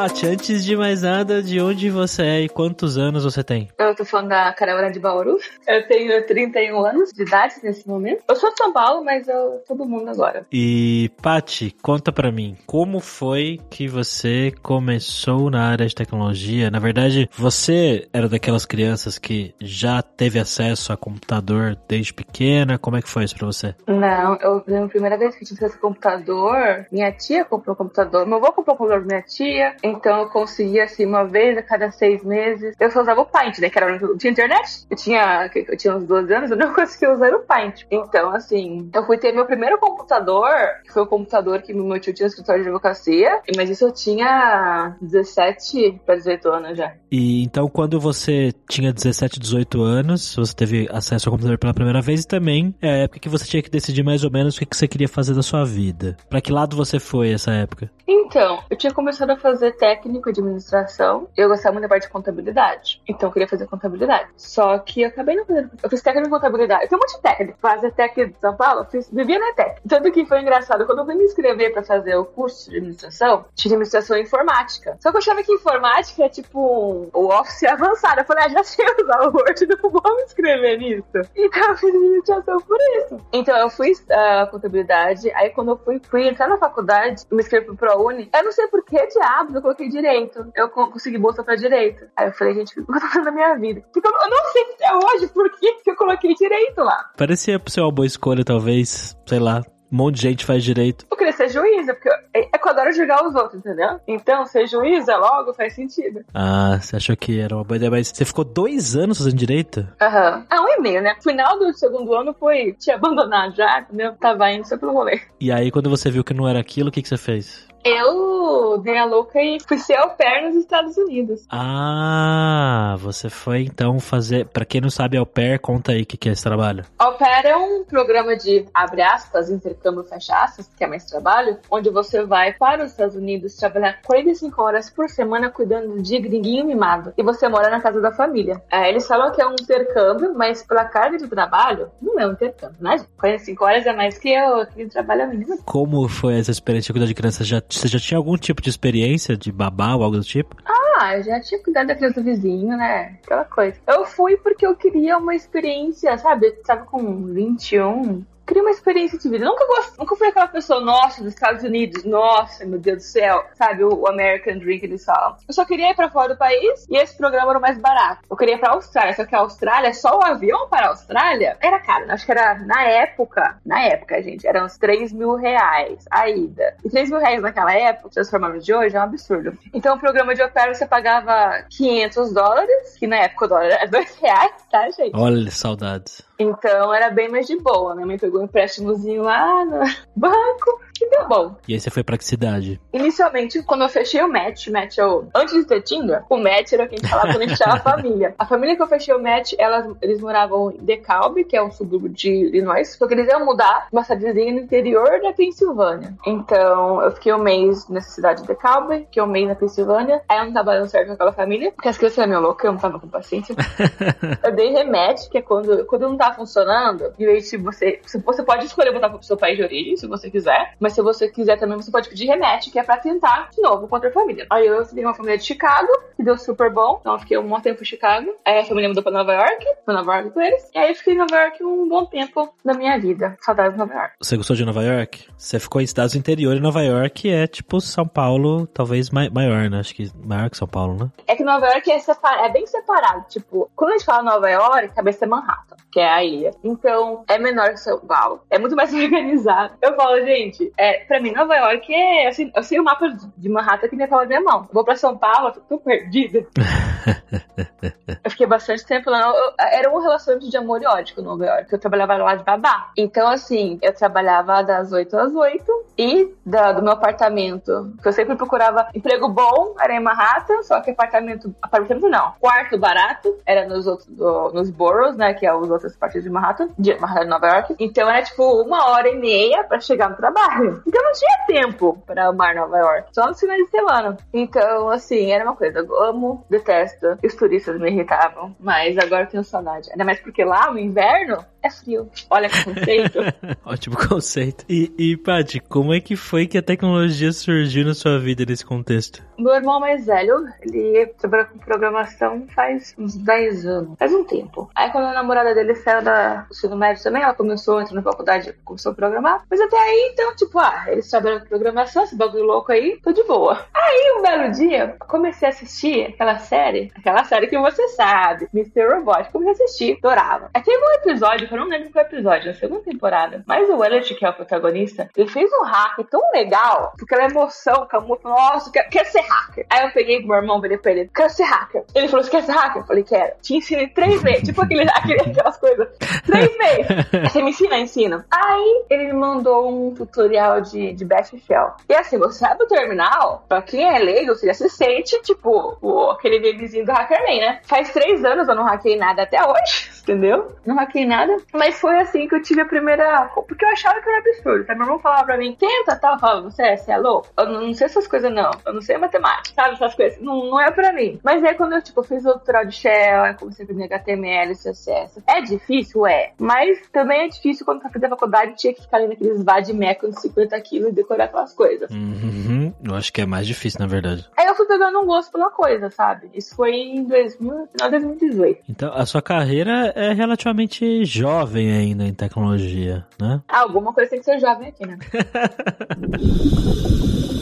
Paty, antes de mais nada, de onde você é e quantos anos você tem? Eu tô falando da Caravana de Bauru. Eu tenho 31 anos de idade nesse momento. Eu sou de São Paulo, mas eu todo mundo agora. E, Paty, conta pra mim, como foi que você começou na área de tecnologia? Na verdade, você era daquelas crianças que já teve acesso a computador desde pequena? Como é que foi isso pra você? Não, eu lembro a primeira vez que eu tive esse computador, minha tia comprou um computador. Meu avô comprou um computador minha tia. Então eu conseguia, assim, uma vez a cada seis meses. Eu só usava o Paint, né? Que era tinha internet. Eu tinha, eu tinha uns 12 anos, eu não conseguia usar o Paint. Então, assim, eu fui ter meu primeiro computador, que foi o computador que meu tio tinha escritório de advocacia. Mas isso eu tinha 17 para 18 anos já. E então, quando você tinha 17, 18 anos, você teve acesso ao computador pela primeira vez e também é a época que você tinha que decidir mais ou menos o que você queria fazer da sua vida. Para que lado você foi essa época? Então, eu tinha começado a fazer técnico de administração. Eu gostava muito da parte de contabilidade. Então eu queria fazer contabilidade. Só que eu acabei não fazendo. Eu fiz técnico de contabilidade. Eu tenho um monte de técnico. De São Paulo, fiz, vivia na técnica. Tanto que foi engraçado. Quando eu fui me inscrever pra fazer o curso de administração, tinha administração informática. Só que eu achava que informática é tipo o Office avançado. Eu falei, ah, já sei usar o Word, não vou me inscrever nisso. Então eu fiz administração por isso. Então eu fui uh, contabilidade. Aí quando eu fui, fui entrar na faculdade, me inscrevi pro ProUni. Eu não sei por que diabos eu coloquei direito. Eu consegui bolsa pra direito. Aí eu falei, gente, o que eu tô fazendo na minha vida? Porque eu, eu não sei até hoje por que, eu coloquei direito lá. Parecia ser uma boa escolha, talvez, sei lá. Um monte de gente faz direito. Eu queria ser juíza, porque é, é que eu adoro julgar os outros, entendeu? Então, ser juíza logo faz sentido. Ah, você achou que era uma boa ideia, mas você ficou dois anos fazendo direito? Aham. Uhum. Ah, um e meio, né? Final do segundo ano foi te abandonar já, entendeu? Tava indo só pelo rolê. E aí, quando você viu que não era aquilo, o que, que você fez? Eu dei a louca e fui ser au pair nos Estados Unidos. Ah, você foi então fazer. Pra quem não sabe, au pair, conta aí o que, que é esse trabalho. Au pair é um programa de, abre aspas, intercâmbio fecha aspas, que é mais trabalho, onde você vai para os Estados Unidos trabalhar 45 horas por semana cuidando de gringuinho mimado. E você mora na casa da família. É, eles falam que é um intercâmbio, mas pela carga de trabalho, não é um intercâmbio, né? 45 horas é mais que eu, que trabalho mínimo. Como foi essa experiência de cuidar de crianças? Já você já tinha algum tipo de experiência de babá ou algo do tipo? Ah, eu já tinha cuidado da criança do vizinho, né? Aquela coisa. Eu fui porque eu queria uma experiência, sabe? Tava com 21, queria uma experiência de vida. Nunca gosto, nunca fui aquela pessoa, nossa, dos Estados Unidos, nossa, meu Deus do céu, sabe, o American Dream que eles falam. Eu só queria ir pra fora do país e esse programa era o mais barato. Eu queria ir pra Austrália, só que a Austrália, só o avião para a Austrália era caro. Acho que era, na época, na época, gente, eram uns 3 mil reais a ida. E 3 mil reais naquela época, transformando de hoje, é um absurdo. Então o programa de opera você pagava 500 dólares, que na época o dólar era 2 reais, tá, gente? Olha, saudades. Então era bem mais de boa. Minha mãe pegou um empréstimozinho lá no banco e deu bom. E aí você foi pra que cidade? Inicialmente, quando eu fechei o match, match eu, antes de ter Tinder, o match era quem falava quando a gente tinha a família. A família que eu fechei o match, elas, eles moravam em DeKalb, que é um subúrbio de Illinois, só que eles iam mudar uma cidadezinha no interior da Pensilvânia. Então eu fiquei um mês nessa cidade de DeKalb, fiquei um mês na Pensilvânia, aí eu não tava dando certo com aquela família, porque as crianças eram meio loucas, eu não tava com paciência. eu dei remédio, que é quando, quando não tá funcionando, em vez de você. Você pode escolher botar pro seu país de origem, se você quiser. Mas se você quiser também, você pode pedir remédio, que é pra tentar de novo contra a família. Aí eu tenho uma família de Chicago, que deu super bom. Então eu fiquei um bom tempo em Chicago. Aí a família mudou pra Nova York, pra Nova York com eles. E aí eu fiquei em Nova York um bom tempo da minha vida. Saudades de Nova York. Você gostou de Nova York? Você ficou em estados interior e Nova York é tipo São Paulo, talvez maior, né? Acho que maior que São Paulo, né? É que Nova York é, é bem separado. Tipo, quando a gente fala Nova York, a cabeça é Manhattan, que é a ilha. Então, é menor que São Paulo. É muito mais organizado. Eu falo, gente, é, pra mim, Nova York é assim, eu sei o mapa de Manhattan que nem fala minha mão. Vou pra São Paulo, eu tô perdida. eu fiquei bastante tempo lá. Eu, era um relacionamento de amor e ódio com Nova York. Eu trabalhava lá de babá. Então, assim, eu trabalhava das 8 às 8 e da, do meu apartamento, que eu sempre procurava emprego bom, era em Manhattan, só que apartamento. Apartamento não. Quarto barato, era nos outros, do, nos boroughs, né? Que é os outras partes de Manhattan, de Manhattan, Nova York. Então era tipo uma hora e meia pra chegar no trabalho. Então não tinha tempo pra amar Nova York, só nos finais de semana. Então, assim, era uma coisa, eu amo, detesto, os turistas me irritavam, mas agora eu tenho saudade. Ainda mais porque lá, no inverno, é frio. Olha que conceito. Ótimo conceito. E, e Paty, como é que foi que a tecnologia surgiu na sua vida nesse contexto? Meu irmão mais velho, ele trabalha com programação faz uns 10 anos, faz um tempo. Aí quando a namorada dele saiu da ensino médio também, ela começou a entrar na faculdade, começou a programar. Mas até aí, então, tipo, ah, eles trabalham com programação, esse bagulho louco aí, tô de boa. Aí, um belo dia, comecei a assistir aquela série, aquela série que você sabe, Mr. Robot. Comecei a assistir, adorava. Aí teve um episódio, que eu não lembro qual episódio, na segunda temporada, mas o Elliot, que é o protagonista, ele fez um hack tão legal, porque aquela emoção, que a moça, nossa, quer, quer ser hacker. Aí eu peguei pro meu irmão, falei pra ele, quero ser hacker. Ele falou, você quer ser hacker? Eu falei, quero. Te ensino em três meses, tipo aquele, aquele, aquelas coisas. Três meses. Você me ensina? Ensina. Aí ele me mandou um tutorial de, de Bash Shell. E assim, você abre o terminal, pra quem é leigo, você já se sente, tipo, o, aquele bebezinho do Hackerman, né? Faz três anos eu não hackei nada até hoje, entendeu? Não hackei nada. Mas foi assim que eu tive a primeira. Porque eu achava que era absurdo. Sabe? Meu irmão falava pra mim, tenta tal. Eu falava, você é, você é louco? Eu não sei essas coisas, não. Eu não sei matemática, sabe? Essas coisas. Não, não é pra mim. Mas aí quando eu, tipo, fiz o tutorial de Shell, aí comecei a aprender HTML, CSS. É difícil? É. Mas também é difícil quando eu fazia faculdade tinha que ficar ali naqueles vademecum de 50 quilos e decorar aquelas coisas. Uhum. Eu acho que é mais difícil, na verdade. Aí eu fui pegando um gosto pela coisa, sabe? Isso foi em 2000, final de 2018. Então, a sua carreira é relativamente jovem ainda em tecnologia, né? Ah, alguma coisa tem que ser jovem aqui, né?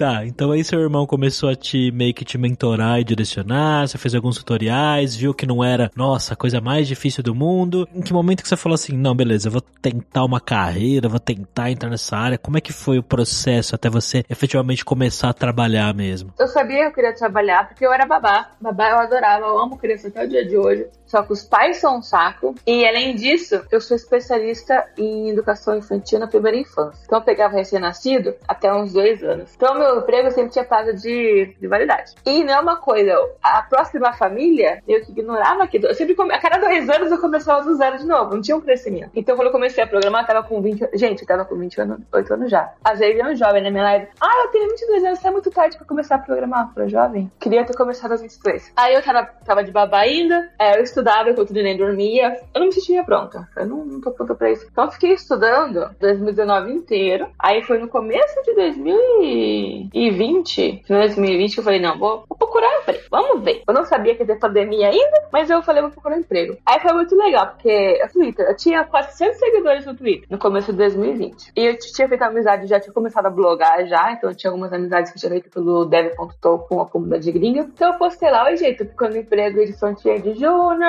Tá, então aí seu irmão começou a te meio que te mentorar e direcionar, você fez alguns tutoriais, viu que não era, nossa, a coisa mais difícil do mundo. Em que momento que você falou assim, não, beleza, eu vou tentar uma carreira, vou tentar entrar nessa área. Como é que foi o processo até você efetivamente começar a trabalhar mesmo? Eu sabia que eu queria trabalhar porque eu era babá. Babá eu adorava, eu amo criança até o dia de hoje. Só que os pais são um saco. E além disso, eu sou especialista em educação infantil na primeira infância. Então eu pegava recém-nascido até uns dois anos. Então meu emprego sempre tinha prazo de, de validade. E não é uma coisa, a próxima família, eu que ignorava aquilo. Eu sempre, a cada dois anos eu começava do zero de novo, não tinha um crescimento. Então quando eu comecei a programar, eu tava com 20 Gente, eu tava com 28 anos já. Às vezes é um jovem na minha live. Ah, eu tenho 22 anos, tá muito tarde pra começar a programar. Pra jovem? Queria ter começado aos 22. Aí eu tava, tava de babá ainda, é, eu estudava enquanto nem dormia. Eu não me sentia pronta. Eu não, não tô pronta pra isso. Então fiquei estudando 2019 inteiro. Aí foi no começo de 2020, final de 2020, que eu falei, não, vou, vou procurar emprego. Vamos ver. Eu não sabia que ia ter pandemia ainda, mas eu falei, vou procurar emprego. Aí foi muito legal, porque o Twitter, eu tinha 400 seguidores no Twitter no começo de 2020. E eu tinha feito amizade, já tinha começado a blogar já, então eu tinha algumas amizades que eu tinha feito pelo dev.to com a comunidade gringa. Então eu postei lá, oi gente, tô procurando emprego de front-end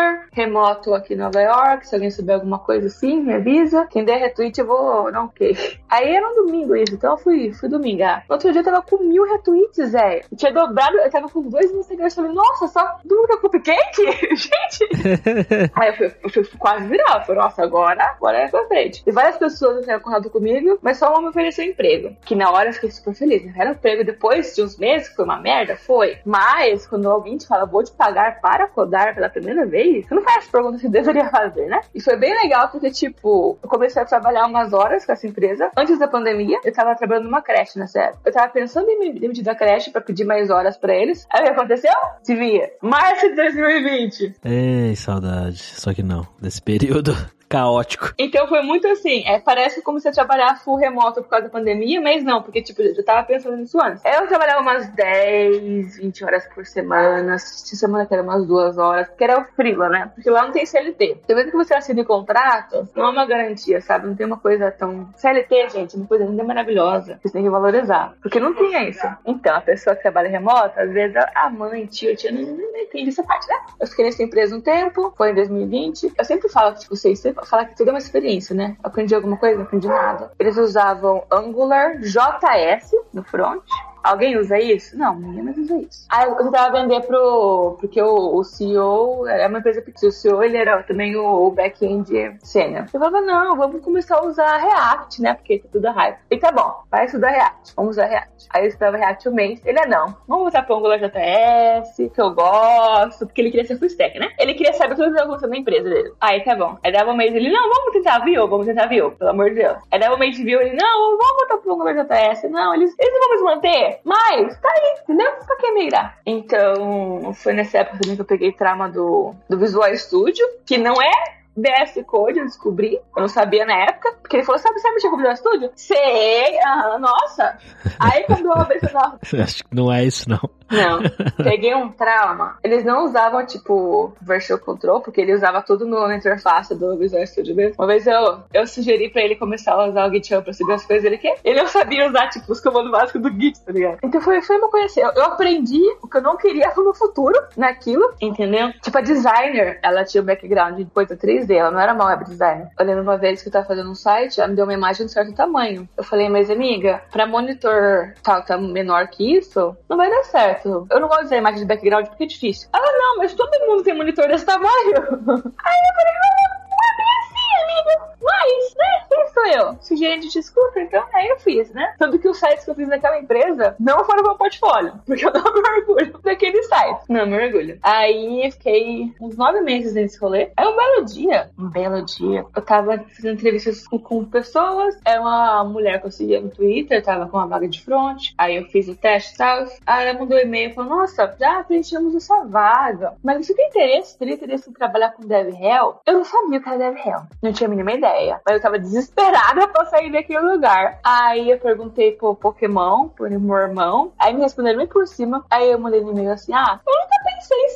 junior, remoto aqui em Nova York, se alguém souber alguma coisa assim, me avisa. Quem der retweet, eu vou dar um ok. Aí era um domingo isso, então eu fui, fui domingar. No outro dia eu tava com mil retweets. Eu tinha dobrado, eu tava com dois mil seguidores. Falei, nossa, só domingo é cupcake? Gente! Aí eu fui, eu fui quase virar. Eu falei, nossa, agora, agora é pra frente. E várias pessoas entraram em contato comigo, mas só uma me ofereceu emprego. Que na hora eu fiquei super feliz. Né? Era um emprego depois de uns meses, que foi uma merda, foi. Mas quando alguém te fala, vou te pagar para codar pela primeira vez, você não faz as perguntas que deveria fazer, né? E foi bem legal porque, tipo, eu comecei a trabalhar umas horas com essa empresa. Antes da pandemia, eu tava trabalhando numa creche nessa época. Eu tava pensando em me demitir da creche pra pedir mais horas pra eles. Aí o que aconteceu? Se via. Março de 2020. Ei, saudade. Só que não. Desse período caótico. Então foi muito assim, é, parece como se eu trabalhar full remoto por causa da pandemia, mas não, porque tipo, eu tava pensando nisso antes. Eu trabalhava umas 10, 20 horas por semana, se semana que era umas duas horas, porque era o frila, né? Porque lá não tem CLT. Então mesmo que você assine contrato, não é uma garantia, sabe? Não tem uma coisa tão... CLT, gente, é uma coisa ainda maravilhosa. Você tem que valorizar. Porque não tinha isso. Então, a pessoa que trabalha remota, às vezes a mãe, tio, tia, não, não, não entende essa parte, né? Eu fiquei nessa empresa um tempo, foi em 2020. Eu sempre falo que, tipo, vocês falar que tudo é uma experiência, né? Aprendi alguma coisa? Aprendi nada. Eles usavam Angular JS no front Alguém usa isso? Não, ninguém mais usa isso. Aí eu tentava vender pro. Porque o, o CEO era uma empresa pequena. O CEO ele era também o, o back-end sênior. Eu falava, não, vamos começar a usar React, né? Porque tá tudo hype. E tá bom, vai estudar React. Vamos usar React. Aí eu estudava React um mês. Ele é não. Vamos usar pro JS, que eu gosto. Porque ele queria ser full stack, né? Ele queria saber tudo que acontecendo na empresa dele. Aí tá bom. Aí dava um mês ele, não, vamos tentar Vue, vamos tentar Vue, pelo amor de Deus. Aí dava um mês de Vue, ele, não, vamos voltar pro AngularJS. Não, eles, eles não vão se manter. Mas, tá aí, entendeu? Pra que migrar? Então, foi nessa época também que eu peguei trauma do, do Visual Studio, que não é VS Code, eu descobri. Eu não sabia na época. Porque ele falou: sabe, você mexer com Visual Studio? Sei, nossa. Aí quando eu abri esse Acho que não é isso, não. Não, peguei um trauma. Eles não usavam, tipo, Virtual Control, porque ele usava tudo no, na interface do Visual Studio mesmo. Uma vez eu, eu sugeri pra ele começar a usar o GitHub pra seguir as coisas, ele quer. Ele não sabia usar, tipo, os comandos básicos do Git, tá ligado? Então foi, foi uma coisa assim, eu, eu aprendi o que eu não queria no futuro, naquilo, entendeu? Tipo, a designer, ela tinha um background de coisa 3D, ela não era uma web designer. Eu lembro uma vez que eu tava fazendo um site, ela me deu uma imagem de certo tamanho. Eu falei, mas amiga, pra monitor tal, tá menor que isso, não vai dar certo Eu não gosto de usar imagem de background porque é difícil. Ela, não, mas todo mundo tem monitor desse tamanho. Aí eu falei, não é bem assim, amiga. Mas, né, quem sou eu? Sou gerente de escuta, então aí eu fiz, né? Tanto que os sites que eu fiz naquela empresa não foram meu portfólio, porque eu não me orgulho daquele site. Não me orgulho. Aí fiquei uns nove meses nesse rolê. Aí um belo dia, um belo dia, eu tava fazendo entrevistas com, com pessoas, é uma mulher que eu seguia no Twitter, tava com uma vaga de front, aí eu fiz o teste e tal. Aí ela mandou um e-mail e falou, nossa, já preenchemos essa vaga, mas você tem interesse, teria interesse em trabalhar com DevRel? Eu não sabia o que era DevRel, não tinha a mínima ideia ideia. Mas eu tava desesperada pra sair daquele lugar. Aí eu perguntei pro Pokémon, pro meu irmão. Aí me responderam bem por cima. Aí eu mandei no e-mail assim: ah, eu nunca pensei em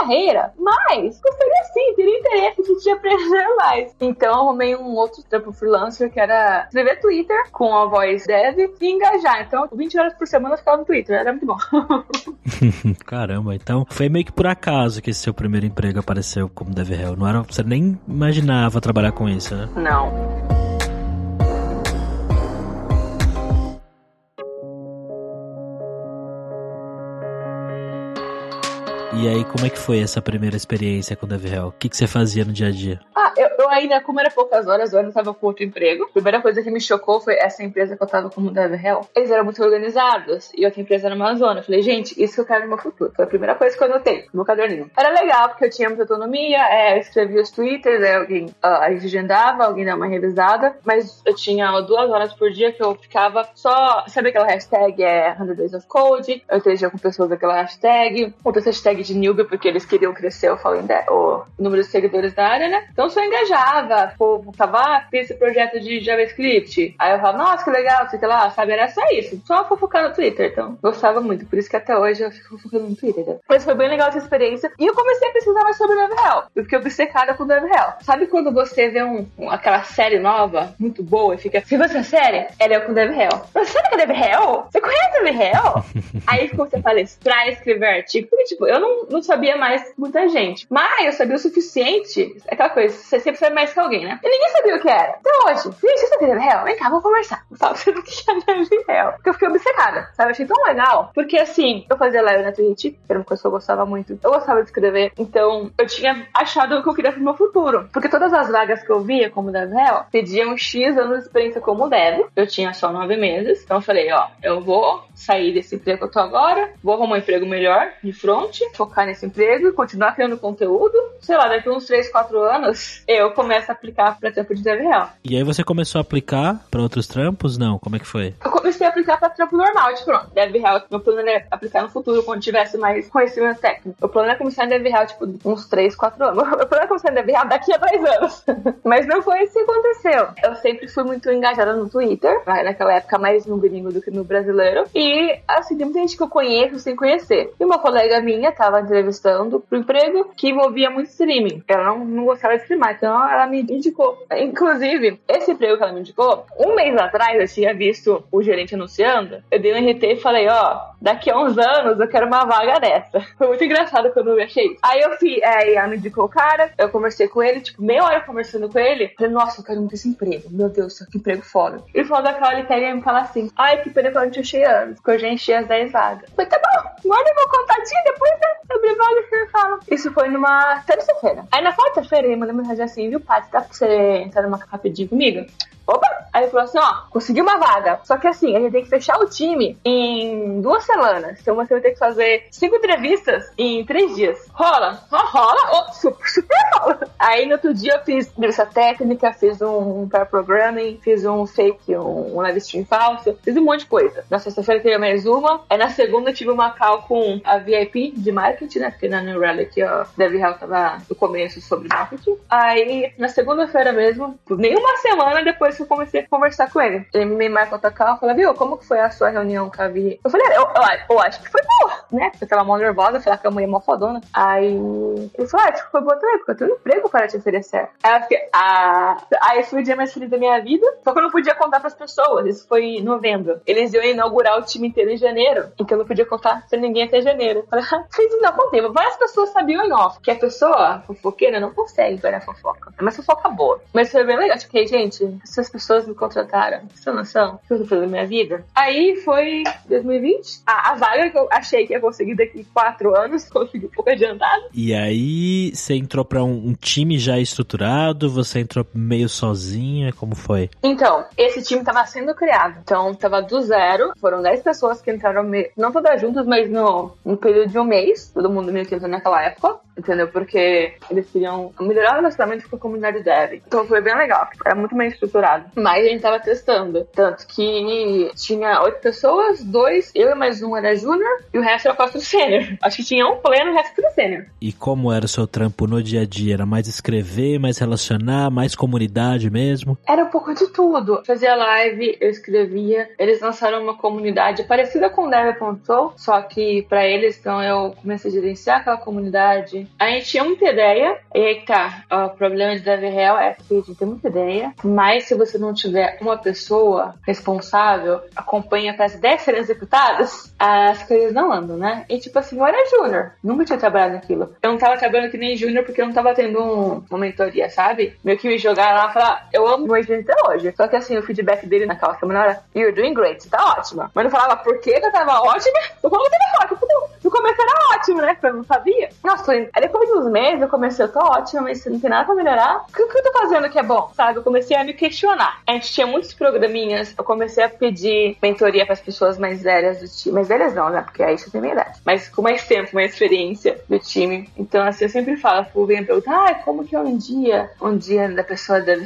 carreira. Mas gostaria sim, teria interesse de te aprender mais. Então eu arrumei um outro trampo freelancer que era escrever Twitter com a voz dev e engajar. Então, 20 horas por semana eu ficava no Twitter. Era muito bom. Caramba, então foi meio que por acaso que esse seu primeiro emprego apareceu como DevRel. Não era, você nem imaginava trabalhar com isso, né? Não. E aí, como é que foi essa primeira experiência com o DevRel? O que, que você fazia no dia a dia? Ah, eu, eu ainda, como era poucas horas, eu ainda com outro emprego. A primeira coisa que me chocou foi essa empresa que eu estava como DevRel. Eles eram muito organizados e outra empresa era uma zona. Eu falei, gente, isso que eu quero no meu futuro. Foi a primeira coisa que eu anotei no meu caderninho. Era legal, porque eu tinha muita autonomia, é, eu escrevia os twitters, alguém uh, a gente agendava, alguém dava uma revisada, mas eu tinha duas horas por dia que eu ficava só. Sabe aquela hashtag é 100 Days of Code? Eu esteja com pessoas daquela hashtag, outra hashtag de newbie, porque eles queriam crescer eu falei, o número de seguidores da área, né? Então só engajava, o povo tava, ah, fiz esse projeto de JavaScript. Aí eu falava, nossa, que legal, sei lá, sabe? Era só isso, só fofocar no Twitter. Então, gostava muito, por isso que até hoje eu fico fofocando no Twitter. Né? Mas foi bem legal essa experiência. E eu comecei a pesquisar mais sobre o DevRel, eu obcecada com o DevRel. Sabe quando você vê um, um, aquela série nova, muito boa, e fica, se você é série, ela é com o DevRel. Você sabe que é DevRel? Você conhece o DevRel? Aí comecei a palestrar, escrever artigo, porque, tipo, eu não, não sabia mais muita gente. Mas eu sabia o suficiente. É aquela coisa, você sempre sabe mais que alguém, né? E ninguém sabia o que era. Então hoje, gente, você sabe real? Vem cá, vamos conversar. Não tava sabendo o que era real. Porque eu fiquei obcecada, sabe? Eu achei tão legal. Porque assim, eu fazia live na Twitch, que era uma coisa que eu gostava muito. Eu gostava de escrever. Então, eu tinha achado o que eu queria pro meu futuro. Porque todas as vagas que eu via como dev real pediam X anos de experiência como dev. Eu tinha só nove meses. Então eu falei, ó, eu vou sair desse emprego que eu tô agora, vou arrumar um emprego melhor de front, focar nesse emprego, continuar criando conteúdo. Sei lá, daqui uns 3, 4 anos, eu começo a aplicar para trampo de dev real. E aí você começou a aplicar para outros trampos? Não, como é que foi? Eu comecei a aplicar para trampo normal, de front. Dev real, meu plano é aplicar no futuro, quando tivesse mais conhecimento técnico. O plano é começar em dev real, tipo, uns 3, 4 anos. O plano é começar em dev real daqui a 10 anos. Mas não foi isso que aconteceu. Eu sempre fui muito engajada no Twitter, naquela época mais no gringo do que no brasileiro. E e, assim, tem muita gente que eu conheço sem conhecer. E uma colega minha tava entrevistando pro emprego que envolvia muito streaming. Ela não, não gostava de streamar, Então ela me indicou. Inclusive, esse emprego que ela me indicou, um mês atrás eu tinha visto o gerente anunciando. Eu dei um RT e falei: Ó, daqui a uns anos eu quero uma vaga dessa. Foi muito engraçado quando eu achei. Aí eu fui, aí ela me indicou o cara, eu conversei com ele, tipo, meia hora conversando com ele. Falei: Nossa, eu quero muito esse emprego. Meu Deus, que emprego foda. Ele falou da Carol, ele pega e me fala assim: Ai, que pena que eu não te achei antes, que eu já enchi as 10 vagas. Eu falei: Tá bom, guarda meu contatinho, depois sobre vaga que você fala. Isso foi numa terça-feira. Aí na quarta-feira ele mandou mensagem assim, viu, Paty, dá pra você entrar numa rapidinho comigo? Opa! Aí ele falou assim, ó, consegui uma vaga. Só que assim, a gente tem que fechar o time em duas semanas. Então você vai ter que fazer cinco entrevistas em três dias. Rola? Oh, rola? Oh, super, super rola. Aí no outro dia eu fiz entrevista técnica, fiz um pair programming, fiz um fake, um, um live stream falso, fiz um monte de coisa. Na sexta-feira teve mais uma. Aí na segunda eu tive uma call com a VIP de marketing, né? Porque na New Relic, ó, Dev Hell tava no começo sobre marketing. Aí na segunda-feira mesmo, nem uma semana depois que eu comecei a conversar com ele. Ele me marcou outra call e falou, viu, como que foi a sua reunião com a Vi? Eu falei, eu, eu, eu, acho que foi boa, né? Eu tava mó nervosa, falar que a mulher é mó fodona. Aí ele falou, ah, acho que foi boa também, porque eu tenho um emprego para te oferecer. Aí eu fiquei, ah... Aí foi o dia mais feliz da minha vida, só que eu não podia contar pras pessoas, isso foi em novembro. Eles iam inaugurar o time inteiro em janeiro, então eu não podia contar pra ninguém até janeiro. Eu falei, ah, não, contei. Várias pessoas sabiam em off, que a pessoa fofoqueira não consegue ver a fofoca. É uma fofoca boa. Mas foi bem legal, tipo, gente, essas pessoas me contrataram. Você tem noção? O que eu tô fazendo na minha vida? Aí foi 2020. A, a vaga que eu achei que ia conseguir daqui quatro anos, consegui um pouco adiantado. E aí, você entrou pra um, um time já estruturado? Você entrou meio sozinha? Como foi? Então, esse time tava sendo criado. Então, tava do zero. Foram 10 pessoas que entraram, me... não todas juntas, mas no, no período de um mês. Todo mundo meio que entrou naquela época entendeu? Porque eles queriam melhorar o relacionamento com a comunidade dev. Então foi bem legal, era muito bem estruturado. Mas a gente tava testando. Tanto que tinha oito pessoas, dois, eu e mais um era júnior, e o resto era quatro sênior. Acho que tinha um pleno, o resto era sênior. E como era o seu trampo no dia a dia? Era mais escrever, mais relacionar, mais comunidade mesmo? Era um pouco de tudo. Fazia live, eu escrevia. Eles lançaram uma comunidade parecida com o Dev.soul, só que para eles, então eu comecei a gerenciar aquela comunidade, a gente tinha muita ideia, e aí tá, problema de Dev Real é que a gente tem muita ideia, mas se você não tiver uma pessoa responsável, acompanha para as 10 serem executadas, as coisas não andam, né? E tipo assim, eu era júnior, nunca tinha trabalhado naquilo. Eu não tava trabalhando que nem júnior porque eu não tava tendo um, uma mentoria, sabe? Meio que me jogaram lá e falaram, eu amo o agente até hoje. Só que assim, o feedback dele naquela semana era, you're doing great, tá ótima. Mas não falava por que eu tava ótima, eu falava que tava ótima. No começo era ótimo, né? Porque eu não sabia. Nossa, aí depois de uns meses eu comecei, eu tô ótima, mas não tem nada pra melhorar. O que, que eu tô fazendo que é bom? Sabe? Eu comecei a me questionar. A gente tinha muitos programinhas, eu comecei a pedir mentoria pras pessoas mais velhas do time. Mais velhas não, né? Porque aí você tem minha idade. Mas com mais tempo, mais experiência do time. Então, assim, eu sempre falo, pro alguém perguntar, ah, como que é um dia? Um dia da pessoa da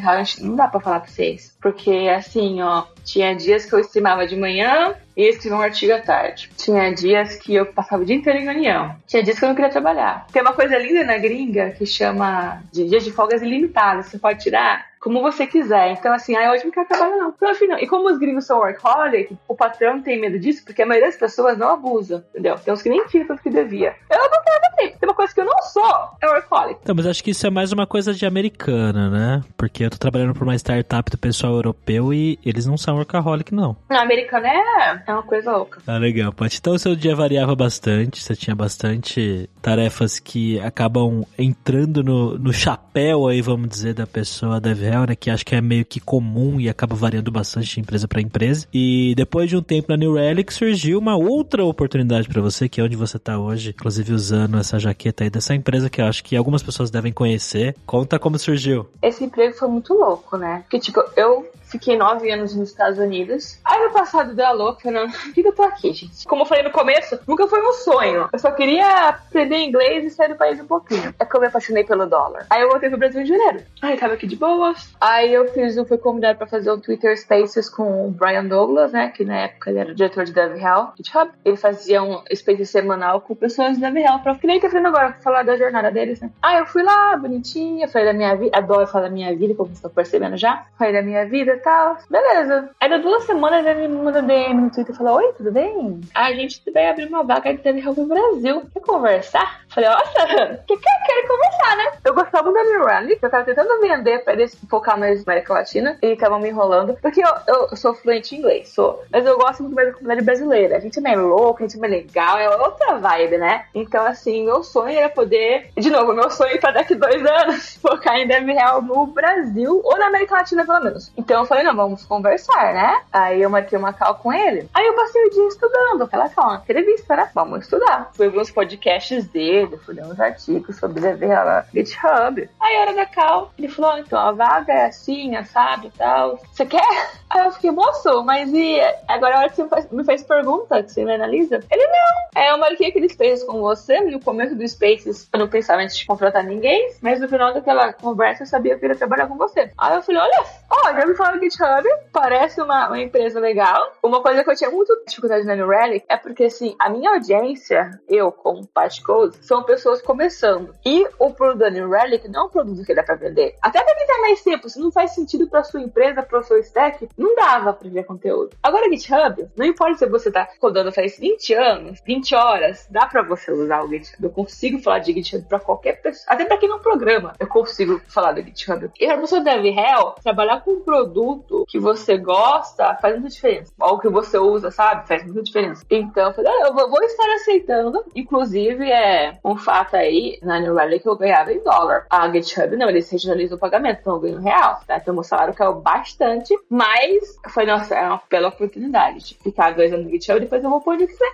não dá pra falar pra vocês. Porque, assim, ó, tinha dias que eu streamava de manhã e escrevia um artigo à tarde. Tinha dias que eu passava o dia inteiro em reunião. Tinha dias que eu não queria trabalhar. Tem uma coisa linda na gringa que chama de dias de folgas ilimitados. Você pode tirar como você quiser. Então, assim, ah, hoje não quero trabalhar, não. Então, não. E como os gringos são workaholic, o patrão tem medo disso, porque a maioria das pessoas não abusa, entendeu? Tem uns que nem tiram tanto que devia. Eu não quero também. Tem uma coisa que eu não sou, é workaholic. Então, mas acho que isso é mais uma coisa de americana, né? Porque eu tô trabalhando por uma startup do pessoal europeu e eles não são workaholic, não. Não, americano é, é uma coisa louca. Ah, legal, Paty. Então, o seu dia variava bastante, você tinha bastante tarefas que acabam entrando no, no chapéu aí, vamos dizer, da pessoa deve né, que acho que é meio que comum e acaba variando bastante de empresa para empresa. E depois de um tempo na New Relic surgiu uma outra oportunidade para você, que é onde você tá hoje, inclusive usando essa jaqueta aí dessa empresa que eu acho que algumas pessoas devem conhecer. Conta como surgiu. Esse emprego foi muito louco, né? Porque, tipo, eu fiquei nove anos nos Estados Unidos. Aí no passado deu a louca, não. Por que eu tô aqui, gente? Como eu falei no começo, nunca foi um sonho. Eu só queria aprender inglês e sair do país um pouquinho. É que eu me apaixonei pelo dólar. Aí eu voltei pro Brasil em janeiro. Aí tava aqui de boas. Aí eu fiz, eu fui convidado pra fazer um Twitter Spaces com o Brian Douglas, né? Que na época ele era o diretor de DevRel, GitHub. Ele fazia um Space semanal com pessoas de DevRel. Pra que nem tá fazendo agora, falar da jornada deles, né? Aí eu fui lá, bonitinha, falei da minha vida. Adoro falar da minha vida, como vocês estão percebendo já. Falei da minha vida e tal. Beleza. Aí deu duas semanas ele me mandou DM no Twitter e falou: Oi, tudo bem? A gente vai abrir uma vaga de Telehelp no Brasil. Quer conversar? Falei, nossa, que que eu quero conversar, né? Eu gostava da New Rally, eu tava tentando vender pra eles focar mais na América Latina e estavam me enrolando. Porque eu, eu, sou fluente em inglês, sou. Mas eu gosto muito mais da comunidade brasileira. A gente é meio louco, a gente é meio legal, é outra vibe, né? Então, assim, meu sonho era poder. De novo, meu sonho pra daqui dois anos focar em Dev Real no Brasil ou na América Latina, pelo menos. Então eu falei, não, vamos conversar, né? Aí eu marquei uma call com ele. Aí eu passei o dia estudando, call, uma entrevista, né? Vamos estudar. Fui ver podcasts dele, fui ler uns artigos sobre Dev Real na GitHub. Aí hora da call, ele falou, então a vaga é assim, assado e tal. Você quer? Aí eu fiquei, moço, mas e agora a hora que você me fez pergunta, que você me analisa? Ele, não. Aí eu marquei aquele Spaces com você, no começo do Spaces, eu não pensava em te confrontar ninguém, mas no final daquela conversa eu sabia que eu ia trabalhar com você. Aí eu falei, olha, ó, já me falaram GitHub, parece uma, uma empresa legal. Uma coisa que eu tinha muito dificuldade na New Relic é porque, assim, a minha audiência, eu como Pat Code, são pessoas começando. E o produto da New Relic não é um produto que dá pra vender. Até pra quem mais tempo, se não faz sentido pra sua empresa, pro seu stack, não dava pra ver conteúdo. Agora, GitHub, não importa se você tá codando faz 20 anos, 20 horas, dá pra você usar o GitHub. Eu consigo falar de GitHub pra qualquer pessoa, até pra quem não programa, eu consigo falar do GitHub. E a pessoa deve real, trabalhar com um produto que você gosta faz muita diferença. Ou que você usa, sabe? Faz muita diferença. Então, eu falei, ah, eu vou estar aceitando. Inclusive, é um fato aí, na New Relic, que eu ganhava em dólar. A GitHub, não, eles regionalizam o pagamento, então eu ganho real, tá? Então, meu salário caiu bastante, mas foi, nossa, é uma bela oportunidade de ficar dois anos no GitHub e depois eu vou pôr onde quiser.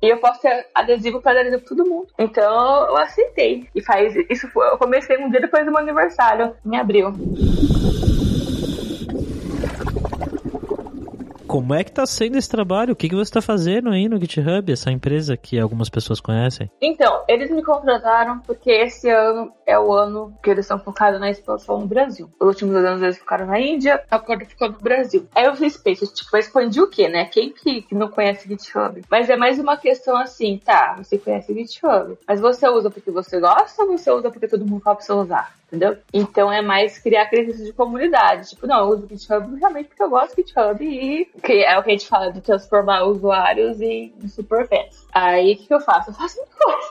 E eu posso ter adesivo para adesivo pra todo mundo. Então eu aceitei. E faz isso eu comecei um dia depois do meu aniversário, em abril. Como é que tá sendo esse trabalho? O que, que você tá fazendo aí no GitHub, essa empresa que algumas pessoas conhecem? Então, eles me contrataram porque esse ano é o ano que eles estão focados na expansão no Brasil. Os últimos anos eles ficaram na Índia, agora ficou no Brasil. Aí eu fiz Space, tipo, vai expandir o quê, né? Quem que, que não conhece GitHub? Mas é mais uma questão assim, tá, você conhece GitHub, mas você usa porque você gosta ou você usa porque todo mundo fala pra você usar? Entendeu? Então é mais criar aquele de comunidade. Tipo, não, eu uso GitHub realmente porque eu gosto de GitHub e que é o que a gente fala de transformar usuários em, em superfans. Aí o que, que, eu faço? Eu faço muita coisa.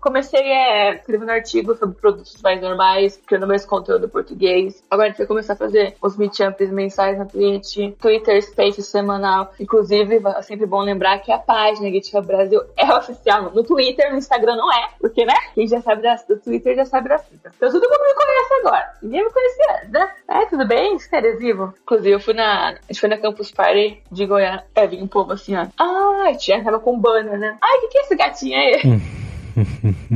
Comecei é, escrevendo artigos sobre produtos mais normais, criando mais conteúdo português. Agora a gente vai começar a fazer os meetups mensais na Twitch, Twitter Space semanal. Inclusive, é sempre bom lembrar que a página GitHub Brasil é oficial. No Twitter, no Instagram não é, porque, né? Quem já sabe das, do Twitter já sabe das fitas. Então todo mundo me conhece agora. Ninguém me conhecia, né? É, tudo bem? Isso é. Inclusive, eu fui na. A gente foi na Campus Party de Goiás. É, vinha um povo assim, ó. Ah, tinha, tava com banner, né? Ai, o que, que é esse gatinho aí?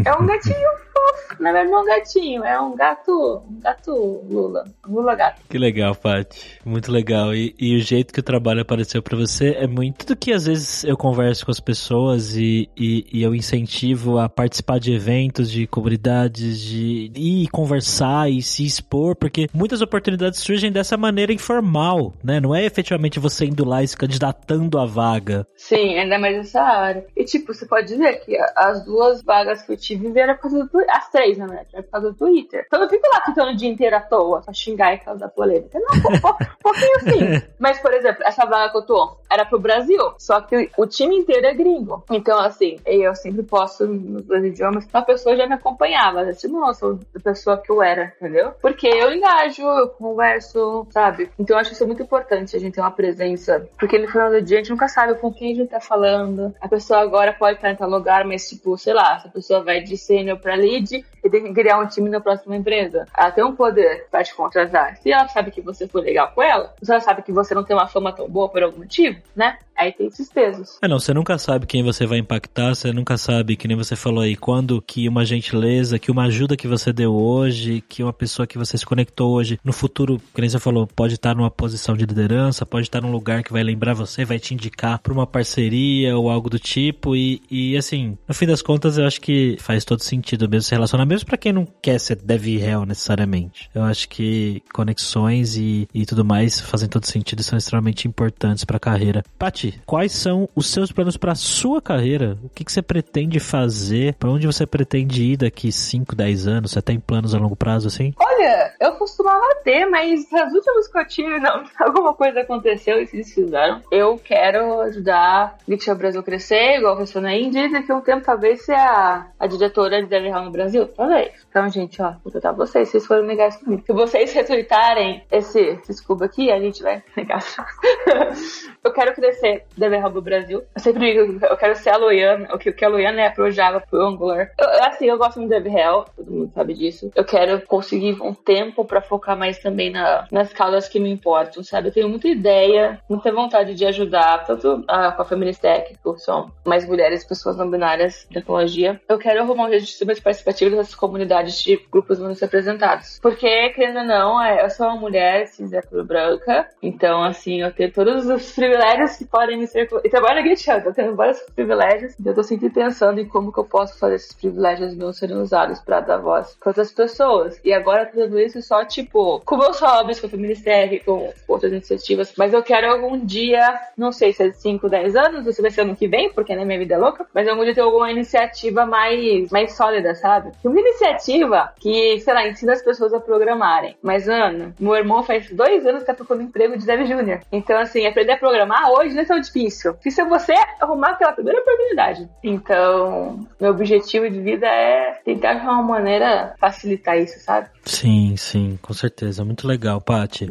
é um gatinho fofo. Na verdade, não é um gatinho, é um gato. Um gato Lula. Lula gato. Que legal, Paty. Muito legal. E, e, o jeito que o trabalho apareceu para você é muito do que às vezes eu converso com as pessoas e, e, e, eu incentivo a participar de eventos, de comunidades, de ir conversar e se expor, porque muitas oportunidades surgem dessa maneira informal, né? Não é efetivamente você indo lá e se candidatando à vaga. Sim, ainda mais nessa área. E tipo, você pode dizer que as duas vagas que eu tive vieram por causa do as três, na verdade, é por causa do Twitter. Então eu não fico lá ficando o dia inteiro à toa pra xingar e causar polêmica. Não, um pouquinho sim. Mas, por exemplo, essa vaga que eu tô era pro Brasil, só que o time inteiro é gringo. Então, assim, eu sempre posto nos dois idiomas. Uma pessoa já me acompanhava, já tipo, nossa, a pessoa que eu era, entendeu? Porque eu engajo, eu converso, sabe? Então eu acho isso muito importante, a gente ter uma presença. Porque no final do dia a gente nunca sabe com quem a gente tá falando. A pessoa agora pode estar em tal lugar, mas, tipo, sei lá, se a pessoa vai de sênior pra rede e tem que criar um time na próxima empresa. Ela tem um poder pra te contratar. Se ela sabe que você foi legal com ela, se ela sabe que você não tem uma fama tão boa por algum motivo, né? Aí tem esses pesos. É, não, você nunca sabe quem você vai impactar, você nunca sabe, que nem você falou aí, quando que uma gentileza, que uma ajuda que você deu hoje, que uma pessoa que você se conectou hoje, no futuro, que nem você falou, pode estar numa posição de liderança, pode estar num lugar que vai lembrar você, vai te indicar para uma parceria ou algo do tipo, e, e assim, no fim das contas, eu acho que faz todo sentido mesmo esse relacionamento mesmo para quem não quer ser dev real necessariamente. Eu acho que conexões e, e tudo mais fazem todo sentido e são extremamente importantes para a carreira. Pati, quais são os seus planos para sua carreira? O que, que você pretende fazer? Para onde você pretende ir daqui 5, 10 anos? Você tem planos a longo prazo assim? Olha, eu costumava ter, mas as últimas que eu tive, não, alguma coisa aconteceu e se fizeram. Eu quero ajudar GitHub Brasil crescer, igual a aí, e daqui a um tempo talvez ser a, a diretora de DevRel no Brasil. Talvez. Então, gente, ó, vou tratar vocês, vocês foram comigo. Se vocês retweetarem esse, scuba aqui, a gente vai negar. Eu quero crescer DevRel no Brasil. Eu sempre digo, eu quero ser a Loiana, o que, que a Loiana é pro Java, pro Angular. Eu, assim, eu gosto muito de DevRel, todo mundo sabe disso. Eu quero conseguir um tempo pra focar mais também na, nas causas que me importam, sabe? Eu tenho muita ideia, muita vontade de ajudar, tanto a, com a Família Stack, que são mais mulheres, pessoas não binárias, tecnologia. Eu quero arrumar um ser mais participativo dessas comunidades de grupos menos representados. Porque, querendo ou não, é, eu sou uma mulher cis branca, então, assim, eu tenho todos os privilégios que podem me ser. E trabalho GitHub, eu tenho vários privilégios, então eu tô sempre pensando em como que eu posso fazer esses privilégios meus serem usados para dar voz para outras pessoas. E agora tudo isso só, tipo, com meus hobbies, com Família Stack, com outras iniciativas. Mas eu quero algum dia, não sei se é 5, 10 anos, ou se vai ser ano que vem, porque né, minha vida é louca, mas algum dia ter alguma iniciativa mais, mais sólida, sabe? Uma iniciativa que, sei lá, ensina as pessoas a programarem. Mas, Ana, meu irmão faz dois anos que tá procurando emprego de dev júnior. Então, assim, aprender a programar hoje não é tão difícil. Difícil é você arrumar aquela primeira oportunidade. Então, meu objetivo de vida é tentar de uma maneira facilitar isso, sabe? Sim, sim, com certeza. Muito legal, Paty.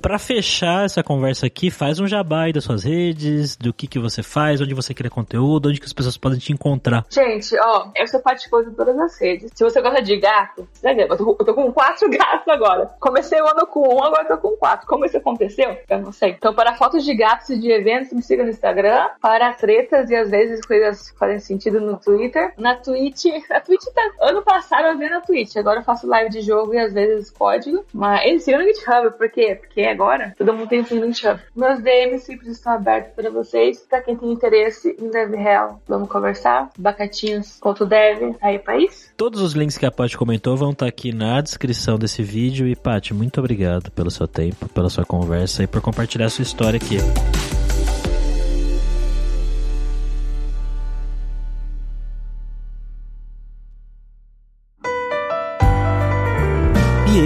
Para fechar essa conversa aqui, faz um jabá aí das suas redes, do que que você faz, onde você cria conteúdo, onde que as pessoas podem te encontrar. Gente, ó, eu sou participo de todas as redes. Se você gosta de gato, vai ver, eu tô, eu tô com quatro gatos agora. Comecei o ano com um, agora tô com quatro. Como isso aconteceu? Eu não sei. Então, para fotos de gatos e de eventos, me siga no Instagram. Para tretas e às vezes coisas fazem sentido no Twitter. Na Twitch, na Twitch tá, ano passado eu vi na Twitch, agora eu faço live de jogo e às vezes código. Mas eles sigam no GitHub, por quê? Porque agora, todo mundo tem um chave. Meus DMs sempre estão abertos para vocês. Para quem tem interesse em DevRel, vamos conversar. Bacatinhos.dev, aí país. Todos os links que a Paty comentou vão estar tá aqui na descrição desse vídeo. E Paty, muito obrigado pelo seu tempo, pela sua conversa e por compartilhar a sua história aqui.